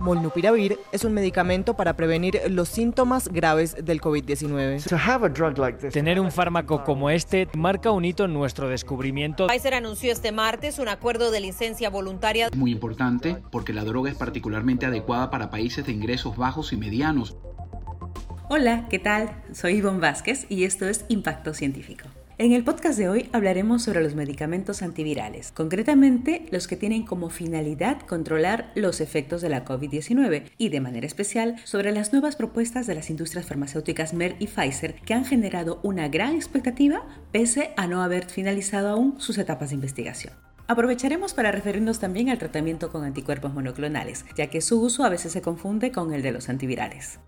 Molnupiravir es un medicamento para prevenir los síntomas graves del COVID-19. Tener un fármaco como este marca un hito en nuestro descubrimiento. Pfizer anunció este martes un acuerdo de licencia voluntaria. Muy importante porque la droga es particularmente adecuada para países de ingresos bajos y medianos. Hola, ¿qué tal? Soy Ivonne Vázquez y esto es Impacto Científico. En el podcast de hoy hablaremos sobre los medicamentos antivirales, concretamente los que tienen como finalidad controlar los efectos de la COVID-19 y de manera especial sobre las nuevas propuestas de las industrias farmacéuticas Merck y Pfizer que han generado una gran expectativa pese a no haber finalizado aún sus etapas de investigación. Aprovecharemos para referirnos también al tratamiento con anticuerpos monoclonales, ya que su uso a veces se confunde con el de los antivirales.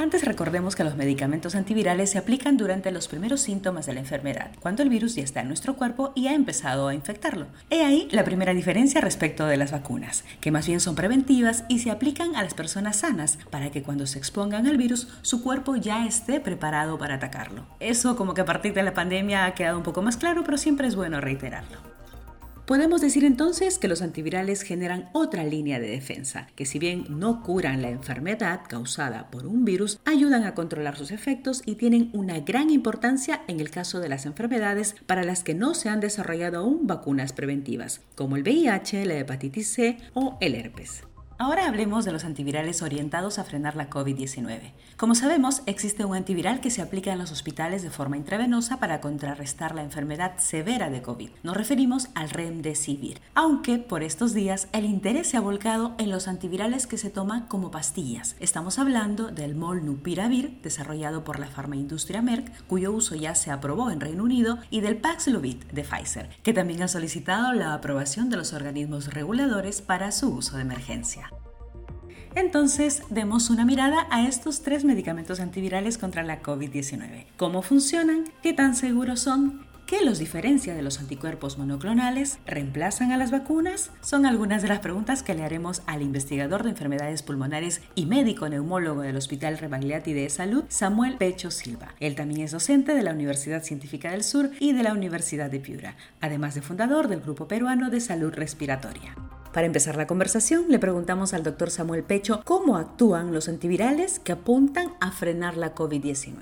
Antes recordemos que los medicamentos antivirales se aplican durante los primeros síntomas de la enfermedad, cuando el virus ya está en nuestro cuerpo y ha empezado a infectarlo. He ahí la primera diferencia respecto de las vacunas, que más bien son preventivas y se aplican a las personas sanas para que cuando se expongan al virus su cuerpo ya esté preparado para atacarlo. Eso como que a partir de la pandemia ha quedado un poco más claro, pero siempre es bueno reiterarlo. Podemos decir entonces que los antivirales generan otra línea de defensa, que si bien no curan la enfermedad causada por un virus, ayudan a controlar sus efectos y tienen una gran importancia en el caso de las enfermedades para las que no se han desarrollado aún vacunas preventivas, como el VIH, la hepatitis C o el herpes. Ahora hablemos de los antivirales orientados a frenar la COVID-19. Como sabemos, existe un antiviral que se aplica en los hospitales de forma intravenosa para contrarrestar la enfermedad severa de COVID. Nos referimos al Remdesivir, aunque por estos días el interés se ha volcado en los antivirales que se toman como pastillas. Estamos hablando del Molnupiravir, desarrollado por la farmaindustria Merck, cuyo uso ya se aprobó en Reino Unido, y del Paxlovid de Pfizer, que también ha solicitado la aprobación de los organismos reguladores para su uso de emergencia. Entonces, demos una mirada a estos tres medicamentos antivirales contra la COVID-19. ¿Cómo funcionan? ¿Qué tan seguros son? ¿Qué los diferencia de los anticuerpos monoclonales? ¿Reemplazan a las vacunas? Son algunas de las preguntas que le haremos al investigador de enfermedades pulmonares y médico neumólogo del Hospital Rebagliati de Salud, Samuel Pecho Silva. Él también es docente de la Universidad Científica del Sur y de la Universidad de Piura, además de fundador del Grupo Peruano de Salud Respiratoria. Para empezar la conversación, le preguntamos al doctor Samuel Pecho cómo actúan los antivirales que apuntan a frenar la COVID-19.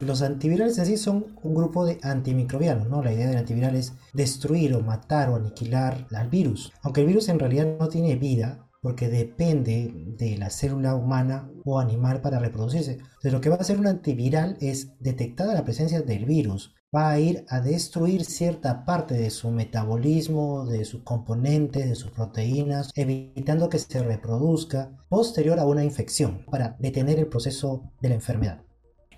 Los antivirales en son un grupo de antimicrobianos, ¿no? La idea del antiviral es destruir o matar o aniquilar al virus. Aunque el virus en realidad no tiene vida, porque depende de la célula humana o animal para reproducirse. Entonces, lo que va a hacer un antiviral es detectada la presencia del virus, va a ir a destruir cierta parte de su metabolismo, de sus componentes, de sus proteínas, evitando que se reproduzca posterior a una infección para detener el proceso de la enfermedad.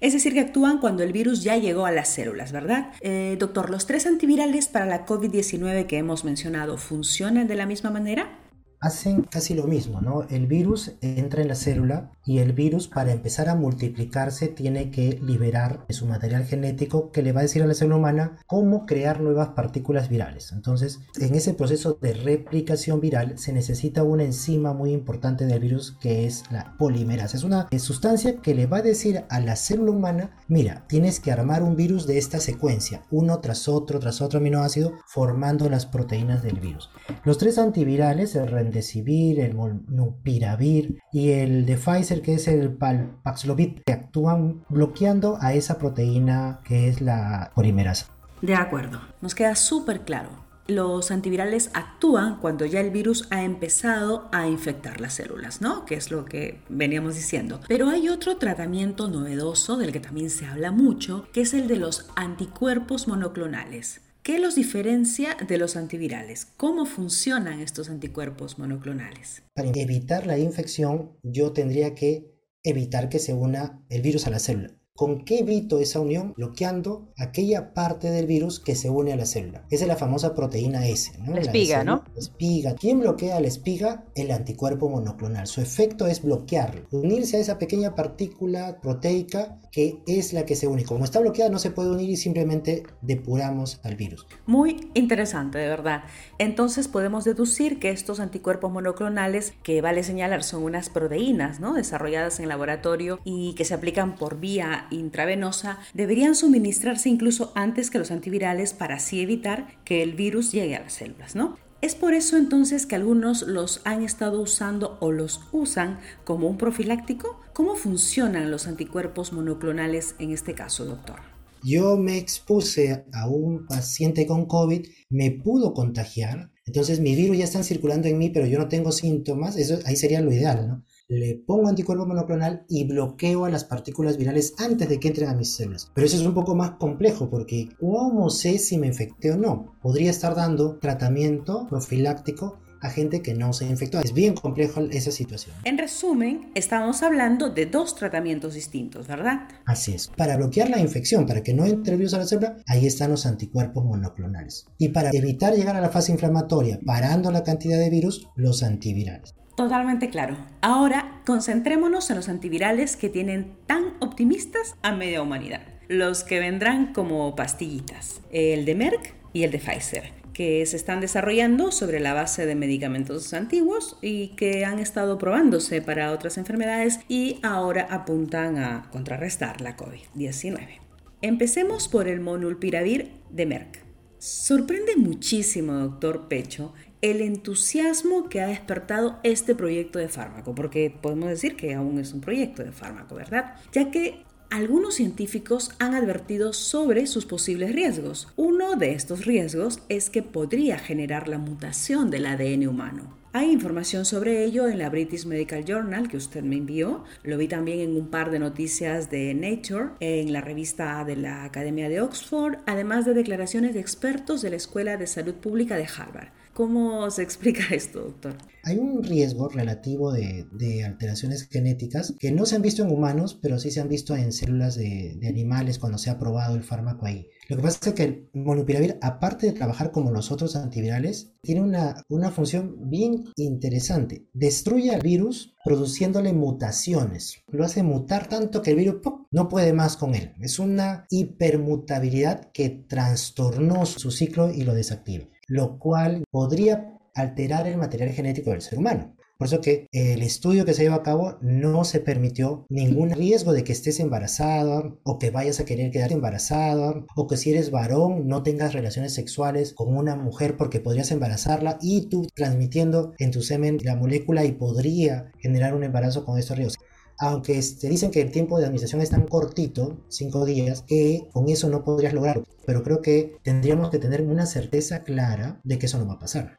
Es decir, que actúan cuando el virus ya llegó a las células, ¿verdad? Eh, doctor, ¿los tres antivirales para la COVID-19 que hemos mencionado funcionan de la misma manera? Hacen casi lo mismo, ¿no? El virus entra en la célula y el virus para empezar a multiplicarse tiene que liberar su material genético que le va a decir a la célula humana cómo crear nuevas partículas virales. Entonces, en ese proceso de replicación viral se necesita una enzima muy importante del virus que es la polimerasa. Es una sustancia que le va a decir a la célula humana, mira, tienes que armar un virus de esta secuencia, uno tras otro, tras otro aminoácido, formando las proteínas del virus. Los tres antivirales, el Remdesivir, el Molnupiravir y el de Pfizer que es el Paxlovid que actúan bloqueando a esa proteína que es la polimerasa. De acuerdo, nos queda súper claro. Los antivirales actúan cuando ya el virus ha empezado a infectar las células, ¿no? Que es lo que veníamos diciendo. Pero hay otro tratamiento novedoso del que también se habla mucho, que es el de los anticuerpos monoclonales. ¿Qué los diferencia de los antivirales? ¿Cómo funcionan estos anticuerpos monoclonales? Para evitar la infección, yo tendría que evitar que se una el virus a la célula. ¿Con qué evito esa unión? Bloqueando aquella parte del virus que se une a la célula. Esa es la famosa proteína S. ¿no? La espiga, ¿no? La espiga. ¿Quién bloquea la espiga? El anticuerpo monoclonal. Su efecto es bloquearlo. Unirse a esa pequeña partícula proteica que es la que se une. Como está bloqueada no se puede unir y simplemente depuramos al virus. Muy interesante, de verdad. Entonces podemos deducir que estos anticuerpos monoclonales, que vale señalar son unas proteínas, ¿no? Desarrolladas en laboratorio y que se aplican por vía intravenosa deberían suministrarse incluso antes que los antivirales para así evitar que el virus llegue a las células, ¿no? Es por eso entonces que algunos los han estado usando o los usan como un profiláctico. ¿Cómo funcionan los anticuerpos monoclonales en este caso, doctor? Yo me expuse a un paciente con COVID, me pudo contagiar, entonces mi virus ya están circulando en mí, pero yo no tengo síntomas, eso ahí sería lo ideal, ¿no? Le pongo anticuerpo monoclonal y bloqueo a las partículas virales antes de que entren a mis células. Pero eso es un poco más complejo porque ¿cómo sé si me infecté o no? Podría estar dando tratamiento profiláctico a gente que no se infectó. Es bien complejo esa situación. En resumen, estamos hablando de dos tratamientos distintos, ¿verdad? Así es. Para bloquear la infección, para que no entre virus a la célula, ahí están los anticuerpos monoclonales. Y para evitar llegar a la fase inflamatoria, parando la cantidad de virus, los antivirales. Totalmente claro. Ahora concentrémonos en los antivirales que tienen tan optimistas a media humanidad. Los que vendrán como pastillitas. El de Merck y el de Pfizer que se están desarrollando sobre la base de medicamentos antiguos y que han estado probándose para otras enfermedades y ahora apuntan a contrarrestar la COVID-19. Empecemos por el monulpiravir de Merck. Sorprende muchísimo, doctor Pecho, el entusiasmo que ha despertado este proyecto de fármaco, porque podemos decir que aún es un proyecto de fármaco, ¿verdad? Ya que algunos científicos han advertido sobre sus posibles riesgos. Uno de estos riesgos es que podría generar la mutación del ADN humano. Hay información sobre ello en la British Medical Journal que usted me envió. Lo vi también en un par de noticias de Nature, en la revista de la Academia de Oxford, además de declaraciones de expertos de la Escuela de Salud Pública de Harvard. ¿Cómo se explica esto, doctor? Hay un riesgo relativo de, alteraciones genéticas que no se han visto en humanos, pero sí se han visto en células de, animales cuando se ha probado el fármaco ahí. Lo que pasa es que el monopiravir, aparte de trabajar como los otros antivirales, tiene una, una función bien interesante. Destruye al virus produciéndole mutaciones. Lo hace mutar tanto que el virus no puede más con él. Es una hipermutabilidad que trastornó su ciclo y lo desactiva lo cual podría alterar el material genético del ser humano. Por eso que el estudio que se llevó a cabo no se permitió ningún riesgo de que estés embarazada o que vayas a querer quedarte embarazada o que si eres varón no tengas relaciones sexuales con una mujer porque podrías embarazarla y tú transmitiendo en tu semen la molécula y podría generar un embarazo con estos riesgos aunque te dicen que el tiempo de administración es tan cortito, cinco días, que con eso no podrías lograrlo. Pero creo que tendríamos que tener una certeza clara de que eso no va a pasar.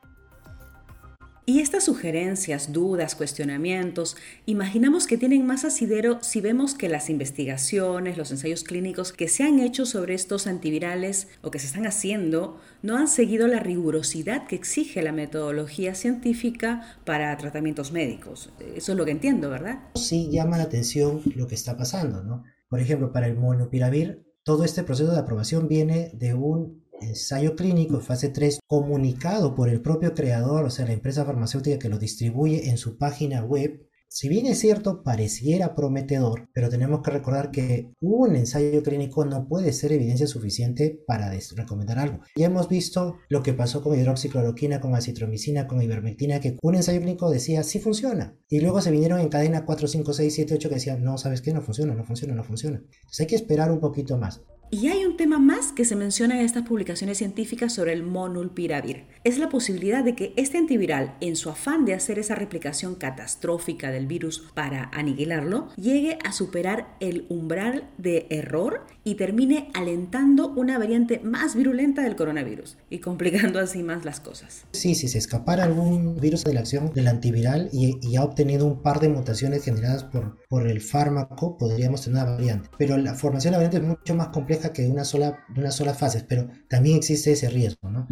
Y estas sugerencias, dudas, cuestionamientos, imaginamos que tienen más asidero si vemos que las investigaciones, los ensayos clínicos que se han hecho sobre estos antivirales o que se están haciendo no han seguido la rigurosidad que exige la metodología científica para tratamientos médicos. Eso es lo que entiendo, ¿verdad? Sí llama la atención lo que está pasando, ¿no? Por ejemplo, para el monopiravir, todo este proceso de aprobación viene de un ensayo clínico fase 3 comunicado por el propio creador, o sea, la empresa farmacéutica que lo distribuye en su página web, si bien es cierto, pareciera prometedor, pero tenemos que recordar que un ensayo clínico no puede ser evidencia suficiente para recomendar algo. Ya hemos visto lo que pasó con hidroxicloroquina, con acitromicina, con ivermectina, que un ensayo clínico decía sí funciona. Y luego se vinieron en cadena 4, 5, 6, 7, 8 que decían no, ¿sabes qué? No funciona, no funciona, no funciona. Entonces hay que esperar un poquito más. Y hay un tema más que se menciona en estas publicaciones científicas sobre el monulpiravir. Es la posibilidad de que este antiviral, en su afán de hacer esa replicación catastrófica del virus para aniquilarlo, llegue a superar el umbral de error y termine alentando una variante más virulenta del coronavirus y complicando así más las cosas. Sí, si se escapara algún virus de la acción del antiviral y, ha obtenido un par de mutaciones generadas por, por el fármaco, podríamos tener una variante. Pero la formación de la variante es mucho más compleja que una sola, una sola fase, pero también existe ese riesgo, ¿no?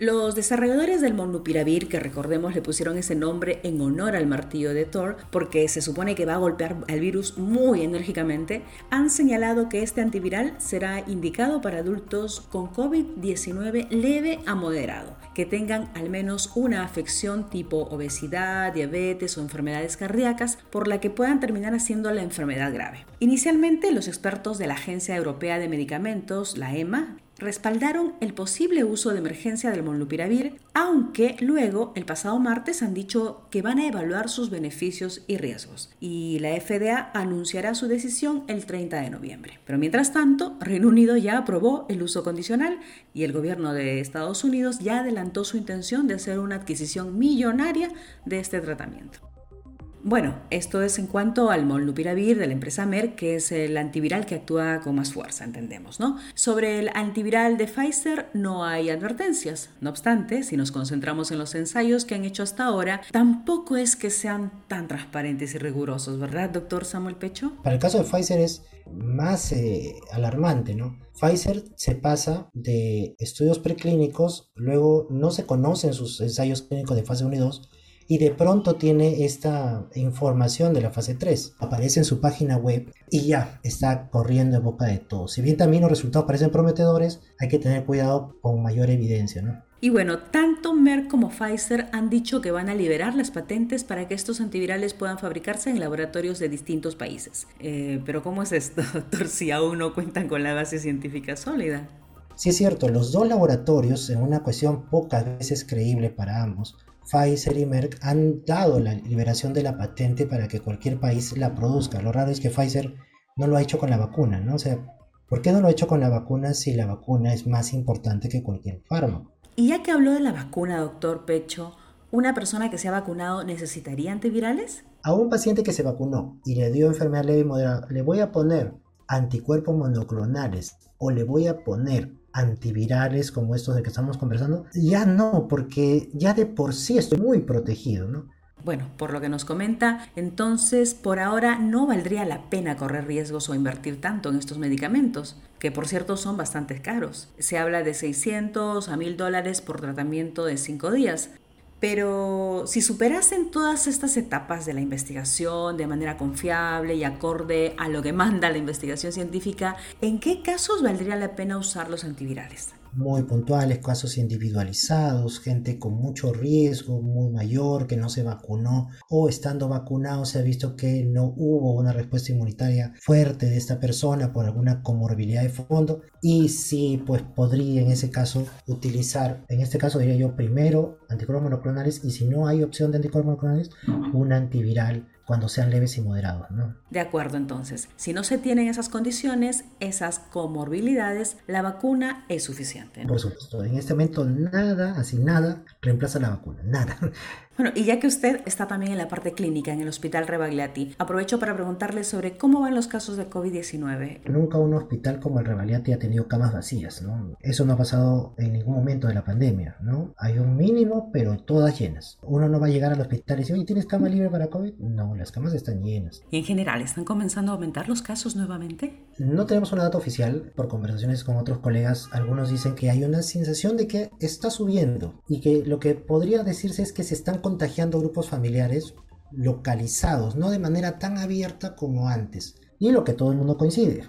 Los desarrolladores del molnupiravir, que recordemos le pusieron ese nombre en honor al martillo de Thor, porque se supone que va a golpear al virus muy enérgicamente, han señalado que este antiviral será indicado para adultos con COVID-19 leve a moderado, que tengan al menos una afección tipo obesidad, diabetes o enfermedades cardíacas, por la que puedan terminar haciendo la enfermedad grave. Inicialmente, los expertos de la Agencia Europea de Medicamentos, la EMA, respaldaron el posible uso de emergencia del molnupiravir, aunque luego, el pasado martes, han dicho que van a evaluar sus beneficios y riesgos. Y la FDA anunciará su decisión el 30 de noviembre. Pero mientras tanto, Reino Unido ya aprobó el uso condicional y el gobierno de Estados Unidos ya adelantó su intención de hacer una adquisición millonaria de este tratamiento. Bueno, esto es en cuanto al molnupiravir de la empresa Merck, que es el antiviral que actúa con más fuerza, entendemos, ¿no? Sobre el antiviral de Pfizer no hay advertencias. No obstante, si nos concentramos en los ensayos que han hecho hasta ahora, tampoco es que sean tan transparentes y rigurosos, ¿verdad, doctor Samuel Pecho? Para el caso de Pfizer es más eh, alarmante, ¿no? Pfizer se pasa de estudios preclínicos, luego no se conocen sus ensayos clínicos de fase 1 y 2, y de pronto tiene esta información de la fase 3. Aparece en su página web y ya está corriendo en boca de todos. Si bien también los resultados parecen prometedores, hay que tener cuidado con mayor evidencia, ¿no? Y bueno, tanto Merck como Pfizer han dicho que van a liberar las patentes para que estos antivirales puedan fabricarse en laboratorios de distintos países. Eh, pero ¿cómo es esto, doctor, si aún no cuentan con la base científica sólida? Sí es cierto, los dos laboratorios, en una cuestión pocas veces creíble para ambos, Pfizer y Merck han dado la liberación de la patente para que cualquier país la produzca. Lo raro es que Pfizer no lo ha hecho con la vacuna, ¿no? O sea, ¿por qué no lo ha hecho con la vacuna si la vacuna es más importante que cualquier fármaco? Y ya que habló de la vacuna, doctor Pecho, ¿una persona que se ha vacunado necesitaría antivirales? A un paciente que se vacunó y le dio enfermedad leve y moderada, le voy a poner anticuerpos monoclonales o le voy a poner antivirales como estos de que estamos conversando, ya no, porque ya de por sí estoy muy protegido, ¿no? Bueno, por lo que nos comenta, entonces por ahora no valdría la pena correr riesgos o invertir tanto en estos medicamentos, que por cierto son bastante caros. Se habla de 600 a 1000 dólares por tratamiento de 5 días, pero si superasen todas estas etapas de la investigación de manera confiable y acorde a lo que manda la investigación científica, ¿en qué casos valdría la pena usar los antivirales? Muy puntuales, casos individualizados, gente con mucho riesgo, muy mayor, que no se vacunó o estando vacunado se ha visto que no hubo una respuesta inmunitaria fuerte de esta persona por alguna comorbilidad de fondo y sí, pues podría en ese caso utilizar, en este caso diría yo primero anticuerpos monoclonales y si no hay opción de anticuerpos monoclonales, un antiviral cuando sean leves y moderados. ¿no? De acuerdo, entonces, si no se tienen esas condiciones, esas comorbilidades, la vacuna es suficiente. Por supuesto, en este momento nada, así nada, reemplaza la vacuna, nada. Bueno, y ya que usted está también en la parte clínica en el Hospital Rebagliati, aprovecho para preguntarle sobre cómo van los casos de COVID-19. Nunca un hospital como el Rebagliati ha tenido camas vacías, ¿no? Eso no ha pasado en ningún momento de la pandemia, ¿no? Hay un mínimo, pero todas llenas. Uno no va a llegar al hospital y decir, oye, ¿tienes cama libre para COVID? No, las camas están llenas. ¿Y en general están comenzando a aumentar los casos nuevamente? No tenemos una data oficial, por conversaciones con otros colegas, algunos dicen que hay una sensación de que está subiendo y que lo que podría decirse es que se están contagiando grupos familiares localizados, no de manera tan abierta como antes. Y lo que todo el mundo coincide,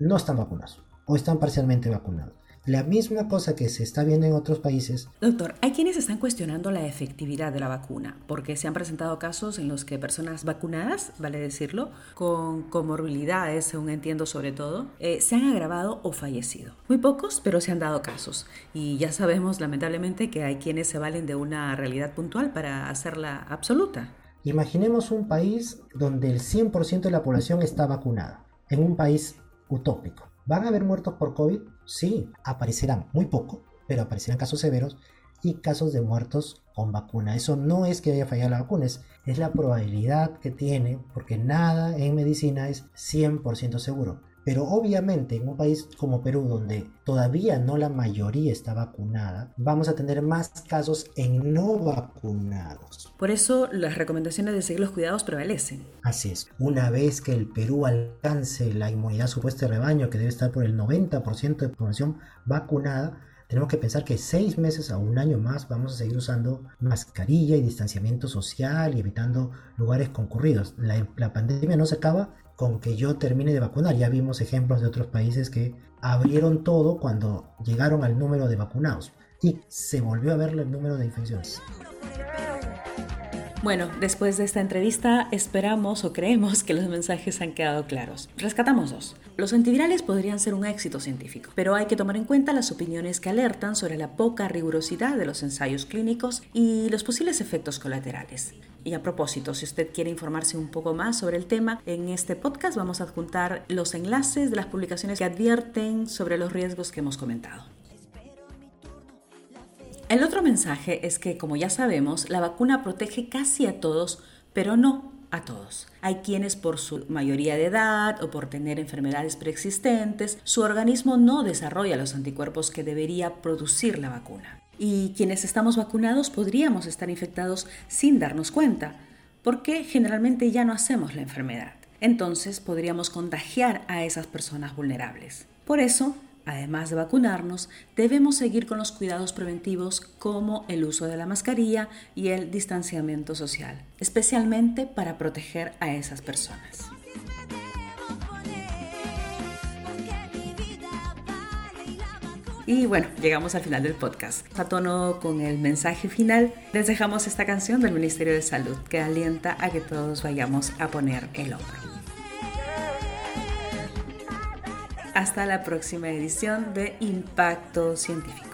no están vacunados o están parcialmente vacunados la misma cosa que se está viendo en otros países. Doctor, hay quienes están cuestionando la efectividad de la vacuna, porque se han presentado casos en los que personas vacunadas, vale decirlo, con comorbilidades, según entiendo sobre todo, eh, se han agravado o fallecido. Muy pocos, pero se han dado casos. Y ya sabemos, lamentablemente, que hay quienes se valen de una realidad puntual para hacerla absoluta. Imaginemos un país donde el 100% de la población está vacunada, en un país utópico. ¿Van a haber muertos por COVID? Sí, aparecerán muy poco, pero aparecerán casos severos y casos de muertos con vacuna. Eso no es que haya fallado la vacuna, es, la probabilidad que tiene, porque nada en medicina es 100% seguro. Pero obviamente en un país como Perú, donde todavía no la mayoría está vacunada, vamos a tener más casos en no vacunados. Por eso las recomendaciones de seguir los cuidados prevalecen. Así es. Una vez que el Perú alcance la inmunidad supuesta de rebaño, que debe estar por el 90% de población vacunada, tenemos que pensar que seis meses a un año más vamos a seguir usando mascarilla y distanciamiento social y evitando lugares concurridos. La, la pandemia no se acaba con que yo termine de vacunar. Ya vimos ejemplos de otros países que abrieron todo cuando llegaron al número de vacunados y se volvió a ver el número de infecciones. Bueno, después de esta entrevista esperamos o creemos que los mensajes han quedado claros. Rescatamos dos. Los antivirales podrían ser un éxito científico, pero hay que tomar en cuenta las opiniones que alertan sobre la poca rigurosidad de los ensayos clínicos y los posibles efectos colaterales. Y a propósito, si usted quiere informarse un poco más sobre el tema, en este podcast vamos a adjuntar los enlaces de las publicaciones que advierten sobre los riesgos que hemos comentado. El otro mensaje es que, como ya sabemos, la vacuna protege casi a todos, pero no a todos. Hay quienes por su mayoría de edad o por tener enfermedades preexistentes, su organismo no desarrolla los anticuerpos que debería producir la vacuna. Y quienes estamos vacunados podríamos estar infectados sin darnos cuenta, porque generalmente ya no hacemos la enfermedad. Entonces podríamos contagiar a esas personas vulnerables. Por eso, Además de vacunarnos, debemos seguir con los cuidados preventivos como el uso de la mascarilla y el distanciamiento social, especialmente para proteger a esas personas. Y bueno, llegamos al final del podcast. A tono con el mensaje final, les dejamos esta canción del Ministerio de Salud que alienta a que todos vayamos a poner el hombro. Hasta la próxima edición de Impacto Científico.